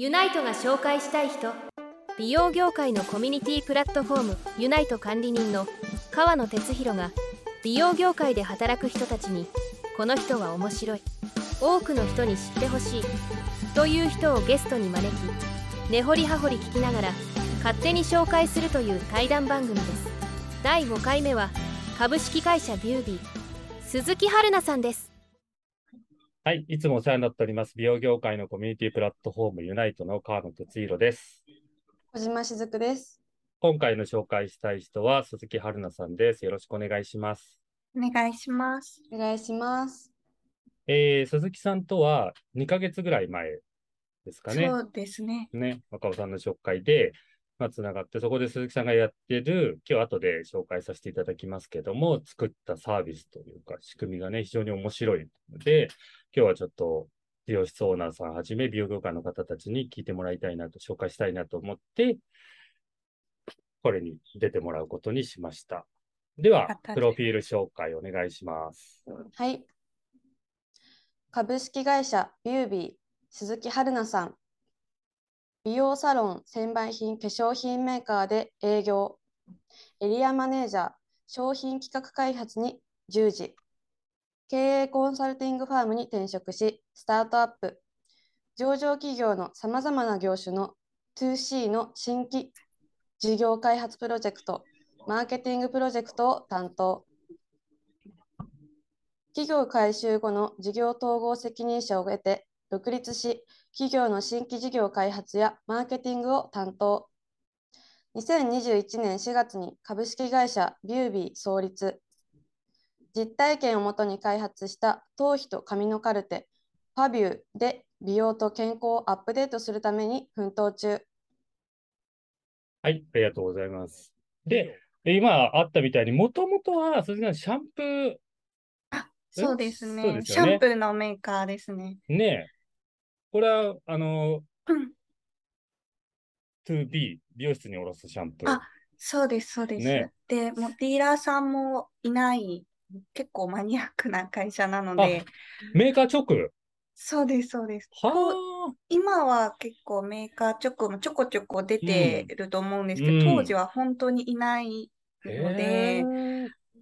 ユナイトが紹介したい人。美容業界のコミュニティプラットフォームユナイト管理人の川野哲弘が美容業界で働く人たちにこの人は面白い。多くの人に知ってほしい。という人をゲストに招き根掘り葉掘り聞きながら勝手に紹介するという対談番組です。第5回目は株式会社ビュービー鈴木春奈さんです。はい、いつもお世話になっております。美容業界のコミュニティプラットフォームユナイトの川野哲弘です。小島しずくです。今回の紹介したい人は鈴木春奈さんです。よろしくお願いします。お願いします。お願いします。えー、鈴木さんとは2ヶ月ぐらい前ですかね。そうですね。ね、若尾さんの紹介で、まあ、つながって、そこで鈴木さんがやってる、今日後で紹介させていただきますけども、作ったサービスというか、仕組みがね、非常に面白いので、今日はちょっと、美容室オーナーさんはじめ、美容業界の方たちに聞いてもらいたいなと、紹介したいなと思って、これに出てもらうことにしました。ではプロフィール紹介お願いします。はい。株式会社ビュービー鈴木春奈さん。美容サロン専売品化粧品メーカーで営業。エリアマネージャー、商品企画開発に従事。経営コンサルティングファームに転職し、スタートアップ。上場企業のさまざまな業種の 2C の新規事業開発プロジェクト、マーケティングプロジェクトを担当。企業改修後の事業統合責任者を得て独立し、企業の新規事業開発やマーケティングを担当。2021年4月に株式会社ビュービー創立。実体験をもとに開発した頭皮と髪のカルテ、パビューで美容と健康をアップデートするために奮闘中。はい、ありがとうございます。で、今あったみたいに、もともとは鈴木さん、シャンプー、そうですそうね。ですよねシャンプーのメーカーですね。ねえ。これは、あの、うん、2B、美容室におろすシャンプー。あそうです、そうです。ねで、もうディーラーさんもいない、結構マニアックな会社なので、メーカー直？そうです、そうです。は今は結構メーカー直もちょこちょこ出てると思うんですけど、うん当時は本当にいないあ。ので、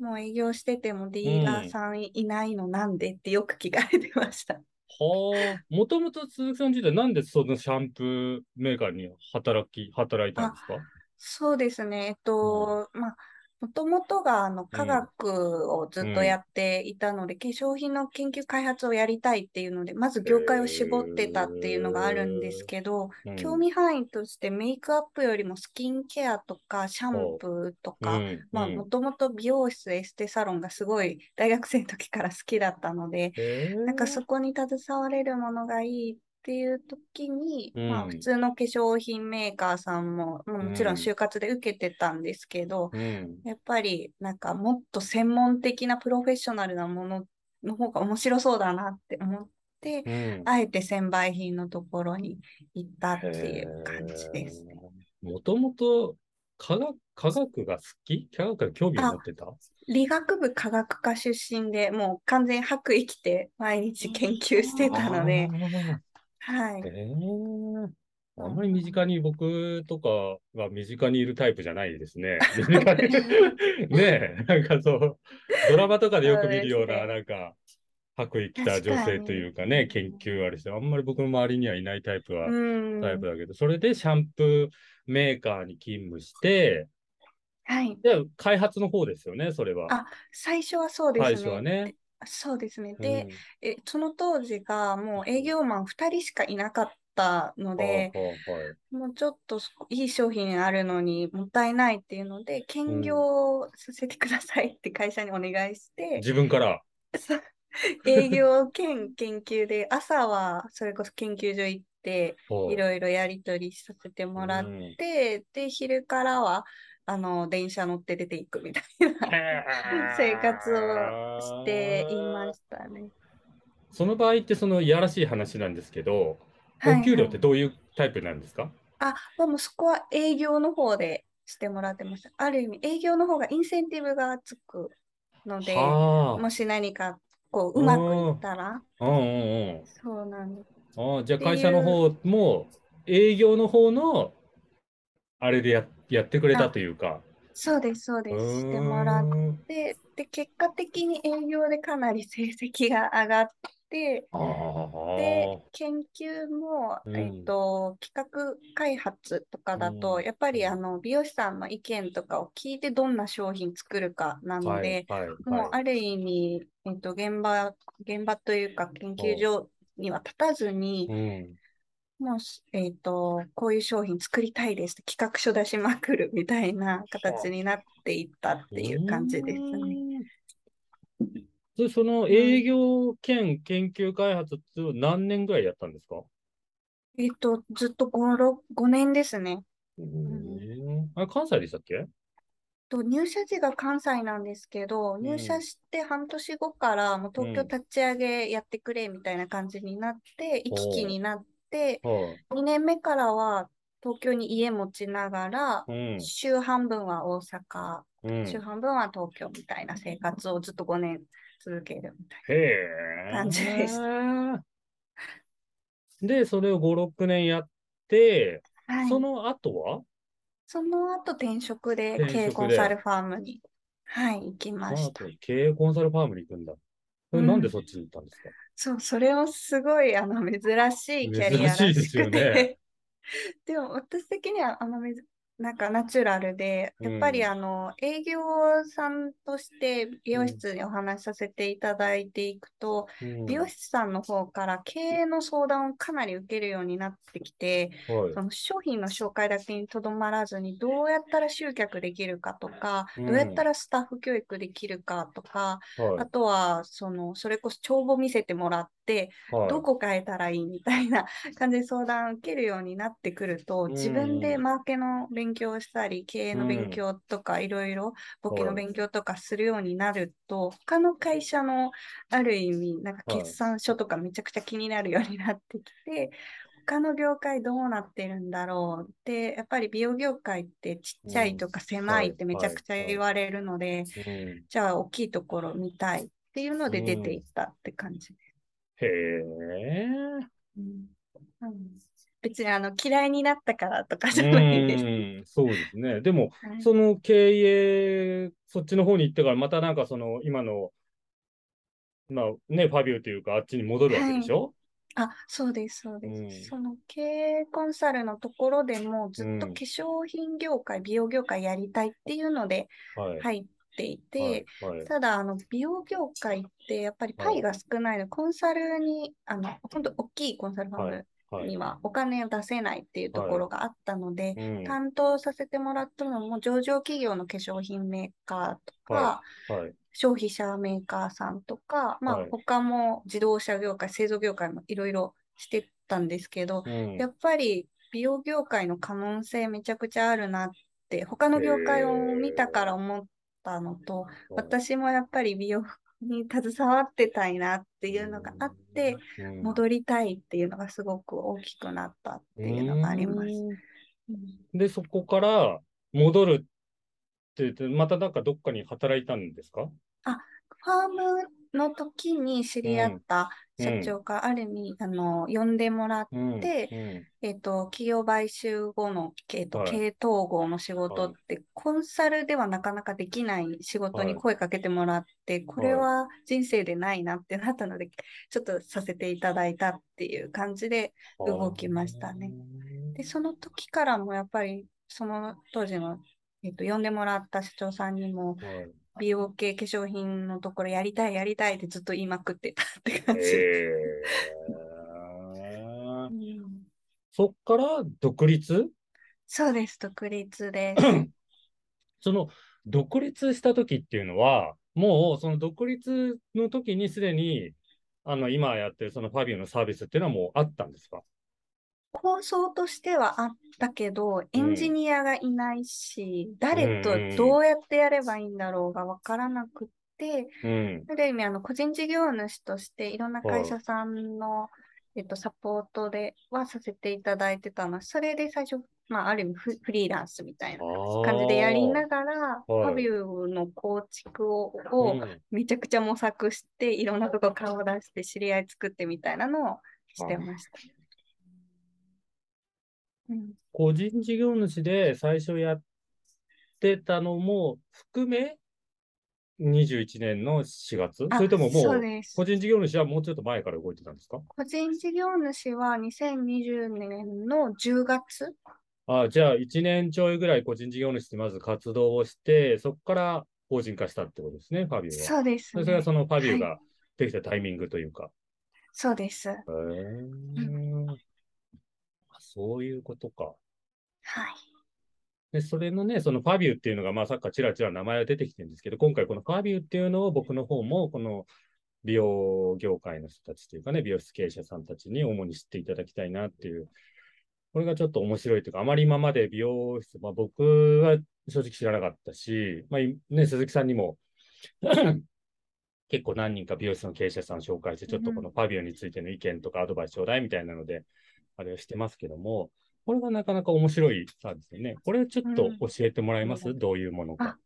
もう営業しててもディーラーさんいないのなんでってよく聞かれてました。はあ。もともと鈴木さん自体、なんでそのシャンプーメーカーに働き、働いたんですか？そうですね。えっと、まあ、もともとがあの科学をずっとやっていたので、化粧品の研究開発をやりたいっていうので、まず業界を絞ってたっていうのがあるんですけど、うん。興味範囲としてメイクアップよりもスキンケアとかシャンプーとか、もともと美容室、エステサロンがすごい大学生の時から好きだったので、へえ。なんかそこに携われるものがいいっていう時に、まあうん普通の化粧品メーカーさんも、まあもちろんうん就活で受けてたんですけど、うん。やっぱりなんかもっと専門的なプロフェッショナルなものの方が面白そうだなって思って、うん。あえて専売品のところに行ったっていう感じですね。もともと科学、科学が好き？科学が興味を持ってた？理学部科学科出身でもう完全白衣着て毎日研究してたので、はい。あんまり身近に僕とかは身近にいるタイプじゃないですね。身近にねえ、なんかそう、ドラマとかでよく見るような、そうねなんか、白衣着た女性というかね、研究あれして、あんまり僕の周りにはいないタイプは、うん。タイプだけど、それでシャンプーメーカーに勤務して、はい。で、開発の方ですよね、それは。あ最初はそうですね。最初はね。そうですね。うん。で、えその当時がもう営業マン2人しかいなかったので、もうちょっといい商品あるのにもったいないっていうので、兼業させてくださいって会社にお願いして、自分から？営業兼研究で、朝はそれこそ研究所行って、はいいろいろやり取りさせてもらっうん。て、で、昼からは、あの、電車乗って出ていくみたいな生活をしていましたね。その場合ってそのいやらしい話なんですけど、はいお給料ってどういうタイプなんですか？あ、でもそこは営業の方でしてもらってました。ある意味、営業の方がインセンティブがつくので、はもし何かこううまくいったら、あ。うんうんうん。そうなんです。ああ、じゃあ会社の方も営業の方の、あれでややってくれたというか。そうです、そうです。うしてもらって、で、結果的に営業でかなり成績が上がって、で、研究も、うんえっと、企画開発とかだと、うん。やっぱりあの美容師さんの意見とかを聞いてどんな商品作るかなので、はいはい。もうある意味、えっと、現場、現場というか研究所には立たずに、うんもうし、えっと、こういう商品作りたいですって企画書出しまくるみたいな形になっていったっていう感じですね。で、その営業兼研究開発って何年ぐらいやったんですか？えっと、ずっと5、6 5年ですね。うんあれ、関西でしたっけ？と入社時が関西なんですけど、ん入社して半年後からもう東京うん立ち上げやってくれみたいな感じになって、行き来になっ。2年目からは東京に家持ちながら、うん。週半分は大阪、うん。週半分は東京みたいな生活をずっと5年続けるみたいへえ。感じでしで、それを5、6年やって、な。はい。その後は？その後転職で転職で経営コンサルファームに、はい、行きました。その後経営コンサルファームに行くんだ。うん。なんでそっちに行ったんですか？そう、それもすごいあの珍しいキャリアら珍しくよね。て。でも私的にはあのめずなんかナチュラルで、やっぱりうん。あの営業さんとして美容室にお話しさせていただいていくと、うん美容師さんの方から経営の相談をかなり受けるようになってきて、はい。その商品の紹介だけにとどまらずに、どうやったら集客できるかとか、うんどうやったらスタッフ教育できるかとか、はい。あとは、その、それこそ帳簿見せてもらって、はい。どこ変えたらいいみたいな 感じで相談を受けるようになってくると、自分でうんマーケの勉強をしたり、経営の勉強とか、いろいろ簿記の勉強とかするようになると、他の会社のある意味、なんかはい。決算書とかめちゃくちゃ気になるようになってきて、他の業界どうなってるんだろうって、やっぱり美容業界ってちっちゃいとか狭いってめちゃくちゃ言われるので、うん。じゃあ大きいところ見たいっていうので出ていったって感じです。へえ。うんうん別にあの嫌いになったからとかうじゃないです。ん、そうですね。でも、はいその経営、そっちの方に行ってから、またなんかその、今の、まあね、ファビューというか、あっちに戻るわけでしょ？あ、そうです、そうです。うんその経営コンサルのところでもずっとうん化粧品業界、美容業界やりたいっていうのではい。入っていて、はい。はい。ただ、あの、美容業界ってやっぱりパイが少ないの、コンサルに、あの、本当大きいコンサルファームはいにはお金を出せないっていうところがあったので、うん。担当させてもらったのも上場企業の化粧品メーカーとか、ははい。消費者メーカーさんとか、まあはい他も自動車業界、製造業界もいろいろしてたんですけど、うん。やっぱり美容業界の可能性めちゃくちゃあるなって、他の業界を見たから思ったのと、私もやっぱり美容に携わってたいなっていうのがあって、うん、戻りたいっていうのがすごく大きくなったっていうのがあります。で、そこから戻るって言って、またなんかどっかに働いたんですか？ファームの時に知り合った社長からある意味、あの、呼んでもらっうん。でうん。えっと、企業買収後の、えっと、はい。経営統合の仕事って、コンサルではなかなかできない仕事にはい。声かけてもらって、これは人生でないなってなったので、ちょっとさせていただいたっていう感じで、動きましたね。で、その時からもやっぱり、その当時の、えっと、呼んでもらった社長さんにも、はい美容系化粧品のところやりたい、やりたいってずっと言いまくってたって感じ。へーうんそっから独立？そうです、独立です。その独立した時っていうのは、もうその独立の時にすでに、あの、今やってるそのファビューのサービスっていうのはもうあったんですか？構想としてはあったけど、エンジニアがいないし、誰とどうやってやればいいんだろうがわからなくって、うん。ある意味、あの、個人事業主としていろんな会社さんの、えっと、サポートではさせていただいてたの。それで最初、まあ、ある意味フ、フリーランスみたいな感じでやりながら、ファビューの構築を、をうんめちゃくちゃ模索して、いろんなとこ顔出して知り合い作ってみたいなのをしてました。うん個人事業主で最初やってたのも含め、21年の4月？あそれとももう、個人事業主はもうちょっと前から動いてたんですか？個人事業主は2020年の10月あじゃあ、1年ちょいぐらい個人事業主でまず活動をして、そこから法人化したってことですね、ファビューは。そうですね。それがそのファビューはいができたタイミングというか。そうです。へーそういうことか。はい。で、それのね、そのファビューっていうのが、まあ、さっきちらちら名前が出てきてるんですけど、今回このファビューっていうのを僕の方も、この美容業界の人たちというかね、美容室経営者さんたちに主に知っていただきたいなっていう、これがちょっと面白いというか、あまり今まで美容室、まあ、僕は正直知らなかったし、まあ、いね、鈴木さんにも結構何人か美容室の経営者さん紹介して、ちょっとこのファビューについての意見とかアドバイスちょうだいみたいなので、あれをしてますけども、これがなかなか面白いサービスでね。これちょっと教えてもらえます、どういうものか。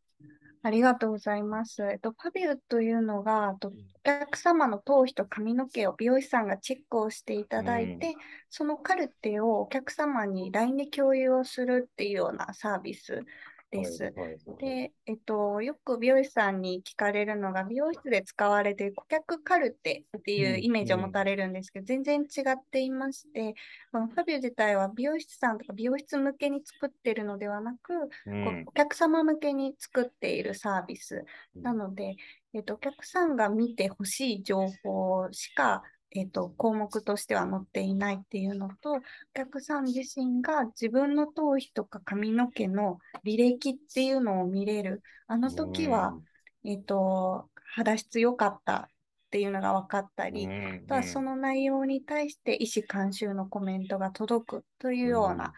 ありがとうございます。えっと、パビューというのが、とお客様の頭皮と髪の毛を美容師さんがチェックをしていただいて、そのカルテをお客様に LINE で共有をするっていうようなサービスです。はいはいはいで、えっと、よく美容師さんに聞かれるのが、美容室で使われている顧客カルテっていうイメージを持たれるんですけど、全然違っていまして、このファビュー自体は美容師さんとか美容室向けに作っているのではなく、うん。お客様向けに作っているサービスうんなので、えっと、お客さんが見てほしい情報しか、えっと、項目としては載っていないっていうのと、お客さん自身が自分の頭皮とか髪の毛の履歴っていうのを見れる。あの時は、えっと、肌質良かったっていうのが分かったり、あとはその内容に対して医師監修のコメントが届くというような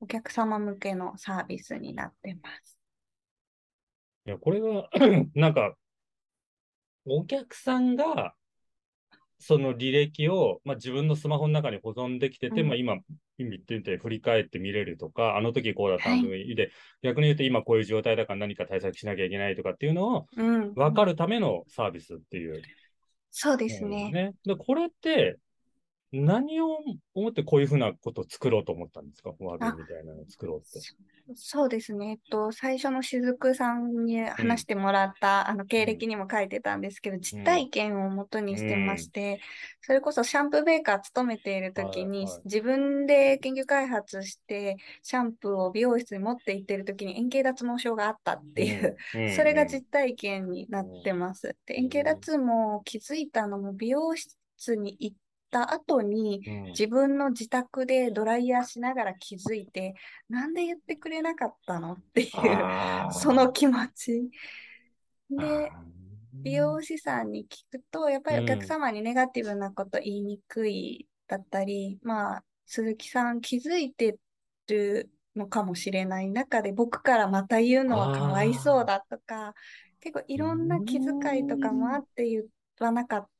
お客様向けのサービスになってます。いや、これが、なんか、お客さんが、その履歴を、まあ、自分のスマホの中に保存できてて、うんまあ、今、今言ってて振り返って見れるとか、あの時こうだったはいので、逆に言うと今こういう状態だから何か対策しなきゃいけないとかっていうのをうん。分かるためのサービスっていう。そうですね。ね。で、これって、何を思ってこういうふうなことを作ろうと思ったんですか？フォアビーみたいなのを作ろうって。そうですね。えっと、最初の雫さんに話してもらった、あの経歴にも書いてたんですけど、実体験をもとにしてまして、それこそシャンプーメーカー勤めている時に、はいはい。自分で研究開発して、シャンプーを美容室に持って行ってる時に円形脱毛症があったっていう、うん。それが実体験になってます。で、円形脱毛を気づいたのも美容室に行った後に、うん。自分の自宅でドライヤーしながら気づいて、なんで言ってくれなかったのっていう、その気持ち。で、美容師さんに聞くと、やっぱりお客うん様にネガティブなこと言いにくいだったり、まあ、鈴木さん気づいてるのかもしれない中で、僕からまた言うのはかわいそうだとか、結構いろんな気遣いとかもあって言わなかった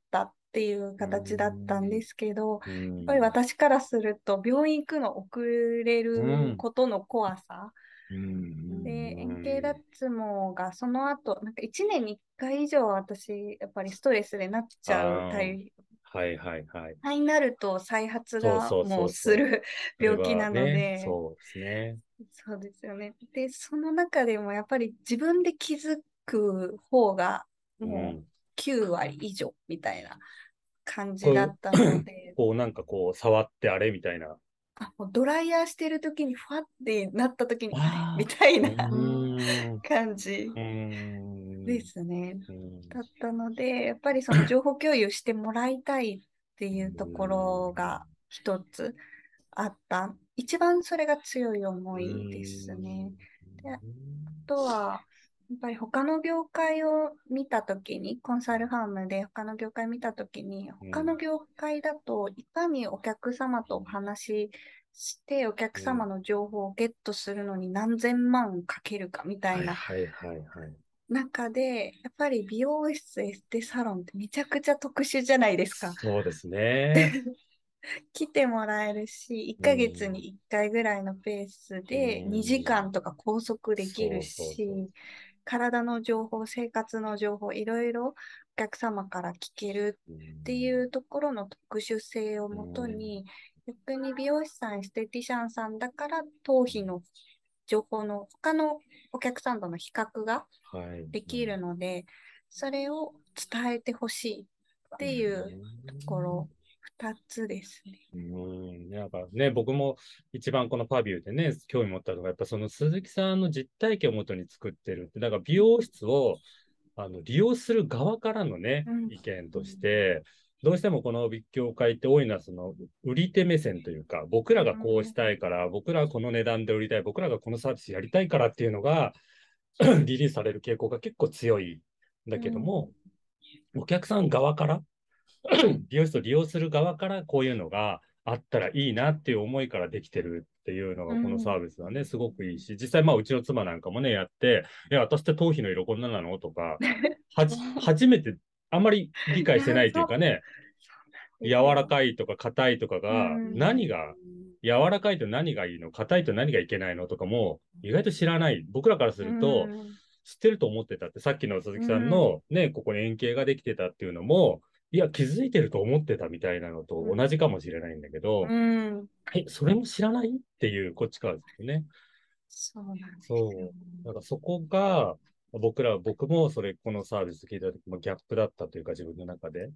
っていう形だったんですけど、うん。やっぱり私からすると、病院行くの遅れることの怖さ。うん。で、円形脱毛がその後、なんか1年に1回以上私、やっぱりストレスでなっちゃうタイはいはいはい。プになると再発がもうする 病気なので、そうですね。そうですよね。で、その中でもやっぱり自分で気づく方がもう9割以上みたいな感じだったので、こうなんかこう触ってあれみたいな。あもうドライヤーしてる時にファってなった時にあれ？みたいなうん感じうんですね。うんだったので、やっぱりその情報共有してもらいたいっていうところが一つあった。一番それが強い思いですね。であとは、やっぱり他の業界を見たときに、コンサルファームで他の業界見たときに、うん他の業界だといかにお客様とお話しして、お客様の情報をゲットするのに何千万かけるかみたいなはいはいはいはい。中で、やっぱり美容室、エステサロンってめちゃくちゃ特殊じゃないですか。そうですね。来てもらえるし、1ヶ月に1回ぐらいのペースでうん2時間とか拘束できるし、体の情報、生活の情報、いろいろお客様から聞けるっていうところの特殊性をもとに、逆に美容師さん、エステティシャンさんだから頭皮の情報の他のお客さんとの比較がはい。できるので、それを伝えてほしいっていうところ、2つですね。うん、なんかね、僕も一番このパビューでね、興味持ったのが、やっぱその鈴木さんの実体験をもとに作ってるって、だから美容室をあの利用する側からのねうん、意見として、どうしてもこの美業界って多いのは、その売り手目線というか、僕らがこうしたいから、僕らはこの値段で売りたい、僕らがこのサービスやりたいからっていうのが、リリースされる傾向が結構強いんだけども、お客さん側から、美容室を利用する側からこういうのがあったらいいなっていう思いからできてるっていうのが、このサービスはね、すごくいいし、実際、まあ、うちの妻なんかもね、やって、いや、私って頭皮の色こんななの？とか、はじ、初めて、あんまり理解してないというかね、柔らかいとか硬いとかが、うん。何が、柔らかいと何がいいの、硬いと何がいけないの？とかも、意外と知らない。僕らからすると、うん。知ってると思ってたって、さっきの鈴木さんのね、ここに円形ができてたっていうのも、いや、気づいてると思ってたみたいなのと同じかもしれないんだけど、うん、え、それも知らない？っていう、こっちからですよね。そうなんですそう。よ。だからそこが、僕ら、僕もそれ、このサービス聞いた時もギャップだったというか、自分の中で。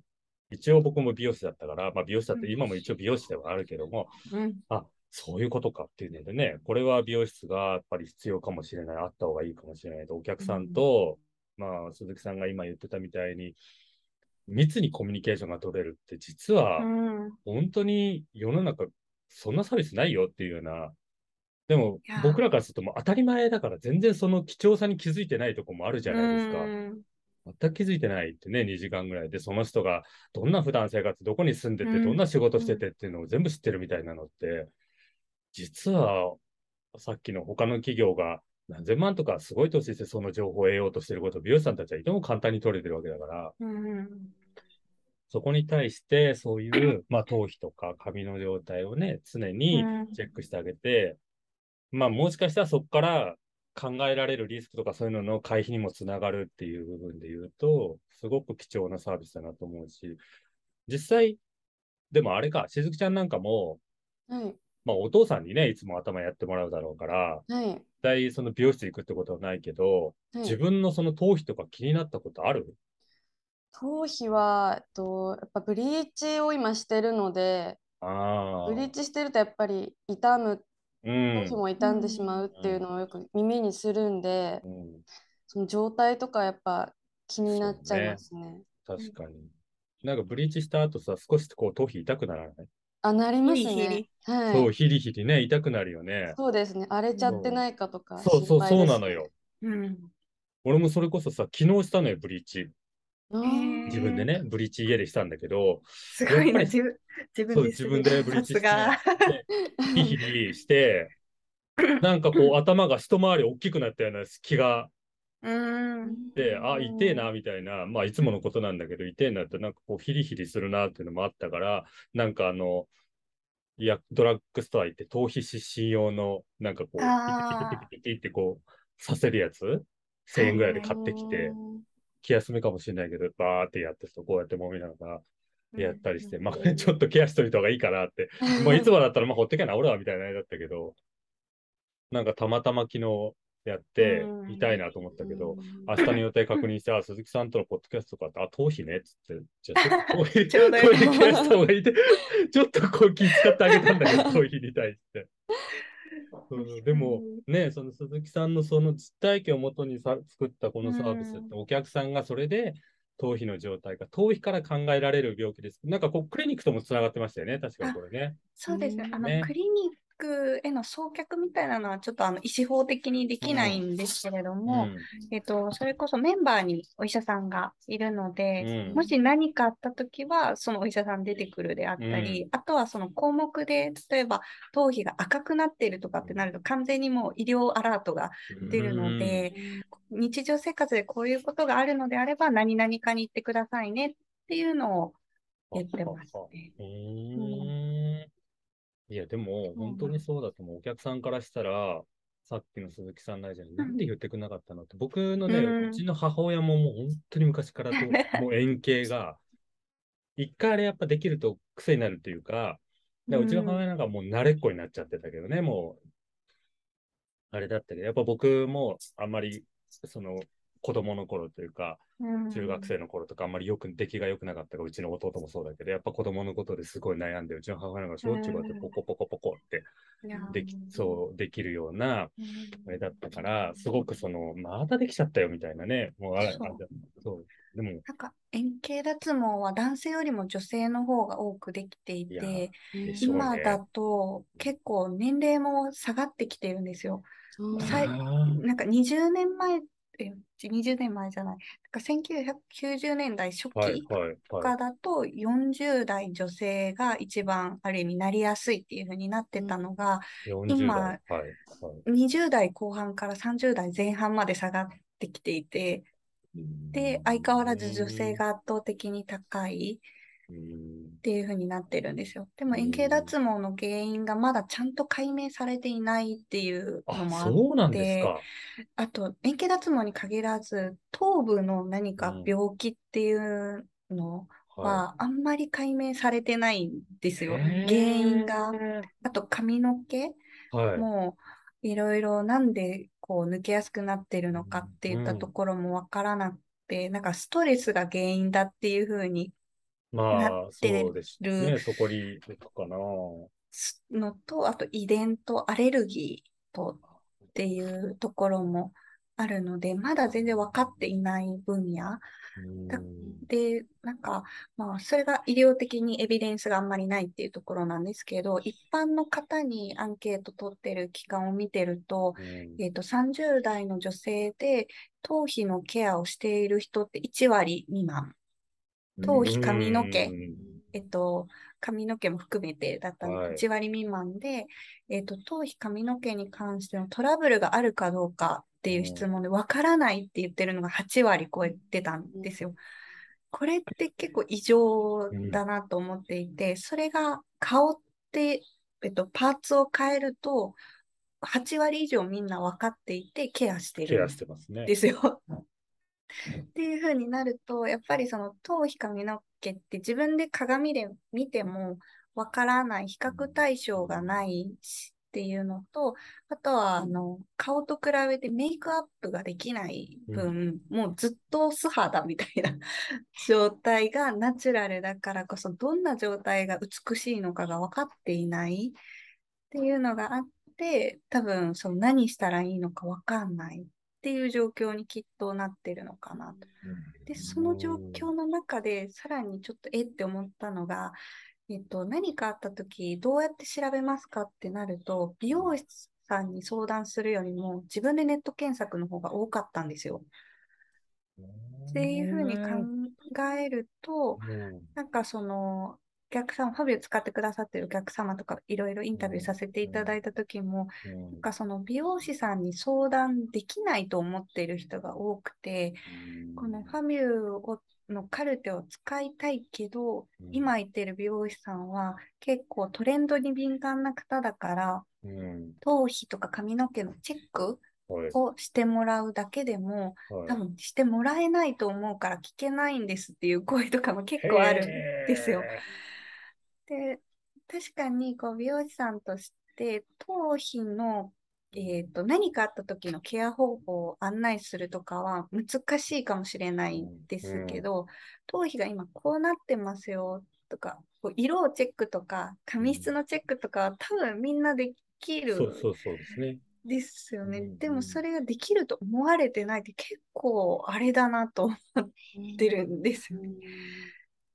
一応僕も美容師だったから、まあ美容師だって今も一応美容師ではあるけども、うん。あ、そういうことかっていうのでね、これは美容室がやっぱり必要かもしれない、あった方がいいかもしれないと、お客さんと、まあ、鈴木さんが今言ってたみたいに、密にコミュニケーションが取れるって、実はうん。本当に世の中、そんなサービスないよっていうような、でも僕らからするともう当たり前だから、全然その貴重さに気づいてないとこもあるじゃないですか。うん。全く気づいてないってね、2時間ぐらいで、その人がどんな普段生活、どこに住んでて、うん。どんな仕事しててっていうのを全部知ってるみたいなのって、実はさっきの他の企業が何千万とかすごい投資してその情報を得ようとしてることを美容師さんたちはいとも簡単に取れてるわけだから、うんそこに対してそういう、まあ、頭皮とか髪の状態をね、常にうんチェックしてあげて、まあ、もしかしたらそこから考えられるリスクとかそういうのの回避にもつながるっていう部分で言うと、すごく貴重なサービスだなと思うし、実際、でもあれか、しずきちゃんなんかも、はい。まあ、お父さんにね、いつも頭やってもらうだろうから、はい。絶対その美容室行くってことはないけど、はい自分のその頭皮とか気になったことある？頭皮は、えっと、やっぱブリーチを今してるので、ああ。ブリーチしてるとやっぱり傷む、うん頭皮も傷んでしまうっていうのをよく耳にするんで、うんその状態とかやっぱ気になっちゃいますね。確かに。なんかブリーチした後さ、少しこう頭皮痛くならない、あ、なりますヒリヒねリ。はい。そう、ヒリヒリね、痛くなるよね。そうですね。荒れちゃってないかとかそうそう、そうなのよ。うん俺もそれこそさ、昨日したのよ、ブリーチ。自分でね、ブリーチ家でしたんだけど、すごいな、やっぱり自分自そう、分で自分でブリーチして。ヒリヒリして、なんかこう頭が一回り大きくなったような気がうん。で、あ、痛えな、みたいな、まあ、いつものことなんだけど、痛えなって、なんかこう、ヒリヒリするなっていうのもあったから、なんかあの、いや、ドラッグストア行って、頭皮湿疹用の、なんかこう、ピキピキピキピキってこう、させるやつ、1000円ぐらいで買ってきて、気休めかもしれないけど、バーってやって、こうやって揉みながら、やったりして、まあ、ちょっとケアしといた方がいいかなって、もういつもだったら、まあ、ほっとけな、俺はみたいなあれだったけど、なんかたまたま昨日やってう、ん。痛いなと思ったけど、明日の予定確認して、あ、鈴木さんとのポッドキャストとかって、あ、頭皮ねっつって、じゃあ、ちょっ皮、頭皮ケアした方がいいって、ちょっとこう気遣ってあげたんだけど、頭皮に対して。うんでも、ね、その鈴木さんのその実体験をもとにさ作ったこのサービスって、お客さんがそれで頭皮の状態が頭皮から考えられる病気です。なんかこう、クリニックともつながってましたよね、確かにこれね。そうですね。あの、ねクリニックへの送客みたいなのはちょっとあの、医師法的にできないんですけれども、うん。えっと、それこそメンバーにお医者さんがいるので、うん。もし何かあったときは、そのお医者さん出てくるであったり、うあとはその項目で、例えば頭皮が赤くなっているとかってなると、完全にもう医療アラートが出るので、日常生活でこういうことがあるのであれば、何々かに行ってくださいねっていうのを言ってますね。いや、でも、本当にそうだと思う。お客さんからしたら、さっきの鈴木さんのじゃなんで言ってくれなかったのって、僕のね、うん。うちの母親ももう本当に昔からと、もう円形が、一回あれやっぱできると癖になるっていうか、でうちの母親なんかもう慣れっこになっちゃってたけどね、もう、あれだったけど、やっぱ僕もあんまり、その、子供の頃というか、中学生の頃とかあんまりよく、出来が良くなかったから、うちの弟もそうだけど、やっぱ子供のことですごい悩んで、うちの母親がしょっちゅうこうやってポコポコポコってでき、そう、できるような、あれだったから、すごくその、またできちゃったよみたいなね、もうあれ、そう。あれそう、でも、なんか円形脱毛は男性よりも女性の方が多くできていて、ね今だと結構年齢も下がってきてるんですよ。なんか20年前、え20年前じゃない、なんか1990年代初はい期。とかだと40代女性が一番ある意味なりやすいっていう風になってたのが、40今代。はいはい。20代後半から30代前半まで下がってきていて、で、相変わらず女性が圧倒的に高いうん、っていう風になってるんですよ。でもうん円形脱毛の原因がまだちゃんと解明されていないっていうのあ、もあっそうなんですて、か。あと円形脱毛に限らず頭部の何かうん病気っていうのははあんまり解明されてないんですい。よ。へー原因が。あと髪の毛はい。もいろいろなんでこう抜けやすくなってるのかっていったうんところもわからなくて、なんかストレスが原因だっていう風にまあ、なってそうでするね。そこに、かな。すのと、あと遺伝とアレルギーとっていうところもあるので、まだ全然分かっていない分野で、なんか、まあ、それが医療的にエビデンスがあんまりないっていうところなんですけど、一般の方にアンケート取ってる期間を見てると、うんえっと、30代の女性で頭皮のケアをしている人って1割未満。頭皮髪の毛。うん。えっと、髪の毛も含めてだったの。はい。で、1割未満で、えっと、頭皮髪の毛に関してのトラブルがあるかどうかっていう質問で、わからないって言ってるのが8割超えてたんですよ。これって結構異常だなと思っていて、それが顔って、えっと、パーツを変えると、8割以上みんな分かっていてケアしてるケアしてますね。っていう風になると、やっぱりその頭皮髪の毛って自分で鏡で見てもわからない、比較対象がないしっていうのと、あとはあの顔と比べてメイクアップができない分、もうずっと素肌みたいな状態がナチュラルだからこそ、どんな状態が美しいのかが分かっていないっていうのがあって、多分その何したらいいのか分かんない。っていう状況にきっとなってるのかなと。で、その状況の中でさらにちょっとえって思ったのが、えっと、何かあった時どうやって調べますかってなると、美容師さんに相談するよりも自分でネット検索の方が多かったんですよ。っていうふうに考えると、うんなんかその、お客様、ファビュー使ってくださってるお客様とかいろいろインタビューさせていただいた時も、うん。なんかその美容師さんに相談できないと思っている人が多くて、このファミューをのカルテを使いたいけど、うん。今言ってる美容師さんは結構トレンドに敏感な方だから、うん。頭皮とか髪の毛のチェックはい。をしてもらうだけでも、はい。多分してもらえないと思うから聞けないんですっていう声とかも結構あるんですよ。で、確かにこう美容師さんとして頭皮の、えー、と何かあった時のケア方法を案内するとかは難しいかもしれないんですけど、頭皮が今こうなってますよとか、こう色をチェックとか髪質のチェックとかは多分みんなできるそうそうそうですね。ですよね。うんでもそれができると思われてないって結構あれだなと思ってるんですよね。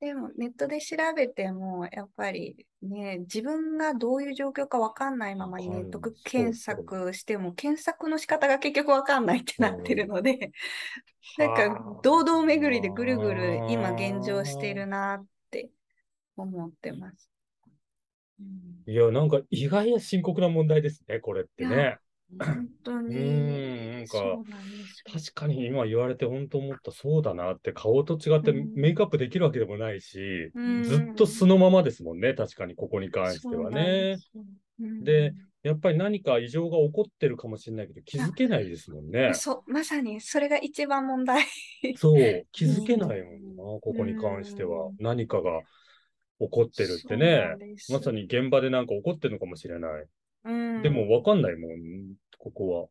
でもネットで調べてもやっぱりね、自分がどういう状況かわかんないままにネット検索しても検索の仕方が結局わかんないってなってるので、なんか堂々巡りでぐるぐる今現状してるなって思ってます。いや、なんか意外や深刻な問題ですね、これってね。本当うに。ん、なんなんですよ。確かに今言われて本当思った、そうだなって、顔と違ってうんメイクアップできるわけでもないし、うんずっと素のままですもんね、確かにここに関してはね。でやっぱり何か異常が起こってるかもしれないけど、気づけないですもんね。そう、まさにそれが一番問題。そう、気づけないもんな、ここに関してはうん。何かが怒ってるってねまさに現場でなんか怒ってるのかもしれない。うんでもわかんないもん、ここは。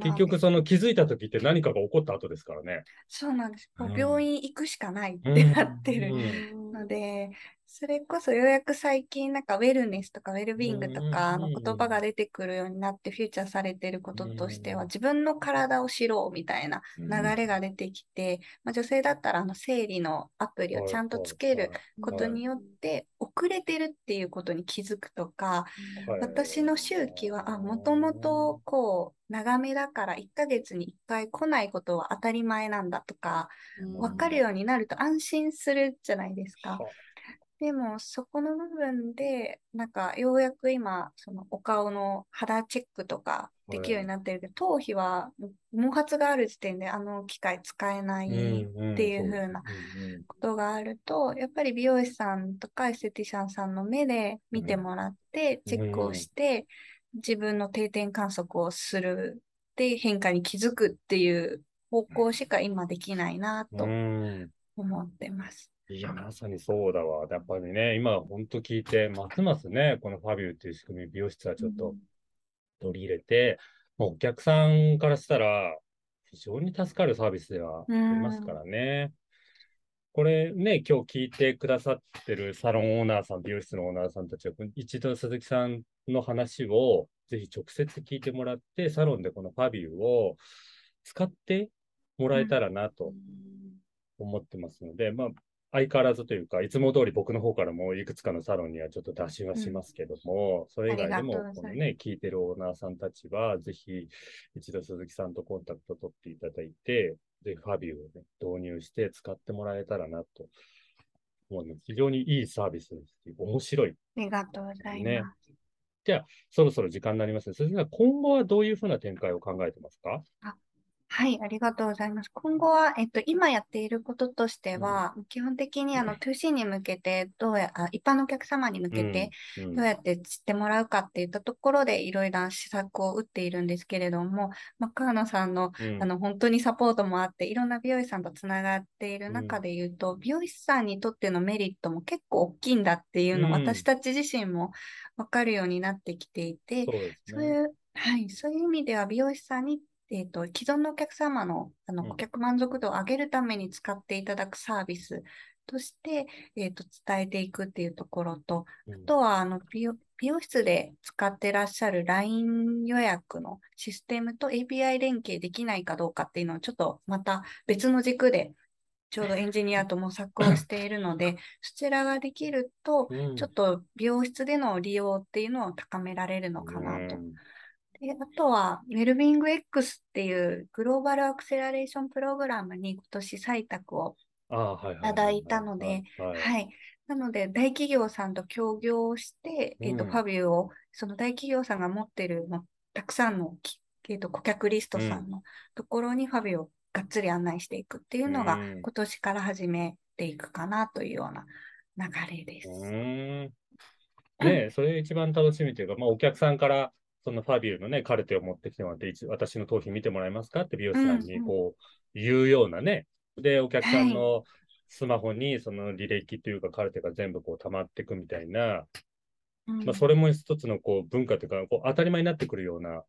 結局その気づいた時って何かが起こった後ですからね。そうなんです。病院行くしかないっうんてなってるうんので、それこそようやく最近なんかウェルネスとかウェルビーイングとかの言葉が出てくるようになってフューチャーされていることとしてはうん。自分の体を知ろうみたいな流れが出てきて、まあ、女性だったらあの生理のアプリをちゃんとつけることによって遅れてるっていうことに気づくとか、はい。私の周期は、あ、もともとこう、長めだから1ヶ月に1回来ないことは当たり前なんだとか、分かるようになると安心するじゃないですか。でも、そこの部分で、なんか、ようやく今、そのお顔の肌チェックとかできるようになってるけど、頭皮は毛髪がある時点であの機械使えないっていう風なことがあると、やっぱり美容師さんとかエステティシャンさんの目で見てもらって、チェックをして、自分の定点観測をするで変化に気づくっていう方向しか今できないなとうん。思ってます。いや、まさにそうだわ。やっぱりね、今本当聞いて、ますますね、このファビューっていう仕組み、美容室はちょっと取り入れて、もうお客さんからしたら、非常に助かるサービスではありますからね。これね、今日聞いてくださってるサロンオーナーさん、美容室のオーナーさんたちは、一度鈴木さんの話をぜひ直接聞いてもらって、サロンでこのファビューを使ってもらえたらなと思ってますので、まあ、相変わらずというか、いつも通り僕の方からもいくつかのサロンにはちょっと打診はしますけども、それ以外でもこのね、聞いてるオーナーさんたちは、ぜひ一度鈴木さんとコンタクト取っていただいて、で、ファビューをね、導入して使ってもらえたらなと思うので、非常にいいサービスですし、面白い。ありがとうございね。ます。そろそろ時間になりますので、鈴木さん、今後はどういうふうな展開を考えてますか？はい、ありがとうございます。今後は、えっと、今やっていることとしては、基本的にあの 2C に向けて、どうや、あ一般のお客様に向けて、うんどうやって知ってもらうかっていったところで、いろいろな施策を打っているんですけれども、まあ、川野さんのうん。あの本当にサポートもあって、いろんな美容師さんとつながっている中で言うと、美容師さんにとってのメリットも結構大きいんだっていうの私たち自身も分かるようになってきていて、そうね。そういう、はい、そういう意味では美容師さんに、えー、と既存のお客様のあのうん。顧客満足度を上げるために使っていただくサービスとして、えー、と伝えていくっていうところと、うん。あとはあの美容美容室で使ってらっしゃる LINE 予約のシステムと API 連携できないかどうかっていうのをちょっとまた別の軸でちょうどエンジニアと模索をしているので、そちらができると、うん。ちょっと美容室での利用っていうのを高められるのかなと。うんであとは、ウェルビング X っていうグローバルアクセラレーションプログラムに今年採択をいただいたので、はいはい。なので、大企業さんと協業をして、えっ、と、うんファビューを、その大企業さんが持ってる、まあたくさんのき、えっと顧客リストさんのところにファビューをがっつり案内していくっていうのが、うん今年から始めていくかなというような流れです。うーん。ねそれ一番楽しみというか、まあ、お客さんから、そのファビューのね、カルテを持ってきてもらって、一私の頭皮見てもらえますかって美容師さんにうんうんこう言うようなね。で、お客さんのスマホにその履歴というかカルテが全部こう溜まっていくみたいな、うんまあ、それも一つのこう文化というか、こう当たり前になってくるような、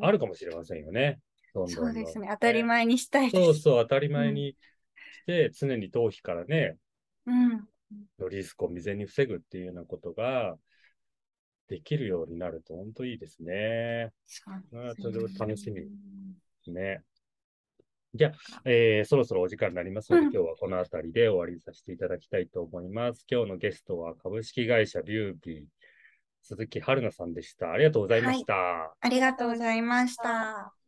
あるかもしれませんよね。どんどんどんそうですね。当たり前にしたい。そうそう、当たり前にして、常に頭皮からね、うん。のリスクを未然に防ぐっていうようなことができるようになると本当いいですね。そうあーそれを楽しみみ。ね。じゃあ、えーそろそろお時間になりますので、うん今日はこの辺りで終わりにさせていただきたいと思います。今日のゲストは株式会社ビュービー、鈴木春菜さんでした。ありがとうございました。ありがとうございました。